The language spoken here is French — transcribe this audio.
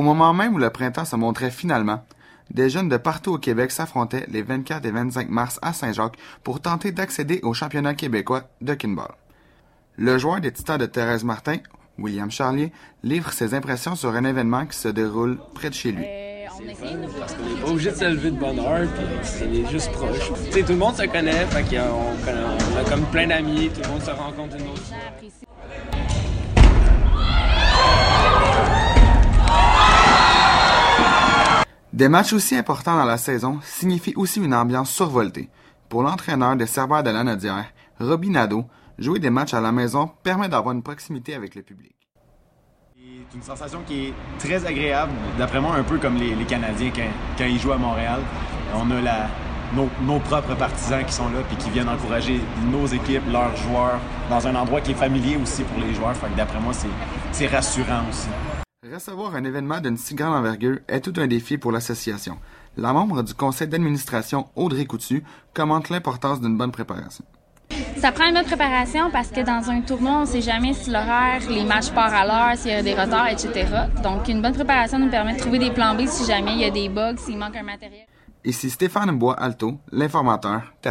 moment même où le printemps se montrait finalement, des jeunes de partout au Québec s'affrontaient les 24 et 25 mars à Saint-Jacques pour tenter d'accéder au championnat québécois de kinball. Le joueur des Titans de Thérèse Martin, William Charlier, livre ses impressions sur un événement qui se déroule près de chez lui. Euh, parce qu'on n'est pas obligé de se lever de bonne heure, puis c'est juste proche. Tu sais, tout le monde se connaît, fait qu'on on a comme plein d'amis, tout le monde se rencontre une autre Des matchs aussi importants dans la saison signifient aussi une ambiance survoltée. Pour l'entraîneur des serveurs de la Nodière, Robbie Nadeau, jouer des matchs à la maison permet d'avoir une proximité avec le public. C'est une sensation qui est très agréable, d'après moi, un peu comme les, Canadiens quand, ils jouent à Montréal. On a nos, propres partisans qui sont là et qui viennent encourager nos équipes, leurs joueurs, dans un endroit qui est familier aussi pour les joueurs. d'après moi, c'est rassurant aussi. Recevoir un événement d'une si grande envergure est tout un défi pour l'association. La membre du conseil d'administration, Audrey Coutu, commente l'importance d'une bonne préparation. Ça prend une bonne préparation parce que dans un tournoi, on ne sait jamais si l'horaire, les matchs partent à l'heure, s'il y a des retards, etc. Donc, une bonne préparation nous permet de trouver des plans B si jamais il y a des bugs, s'il manque un matériel. Ici Stéphane Bois Alto, l'informateur, terminé.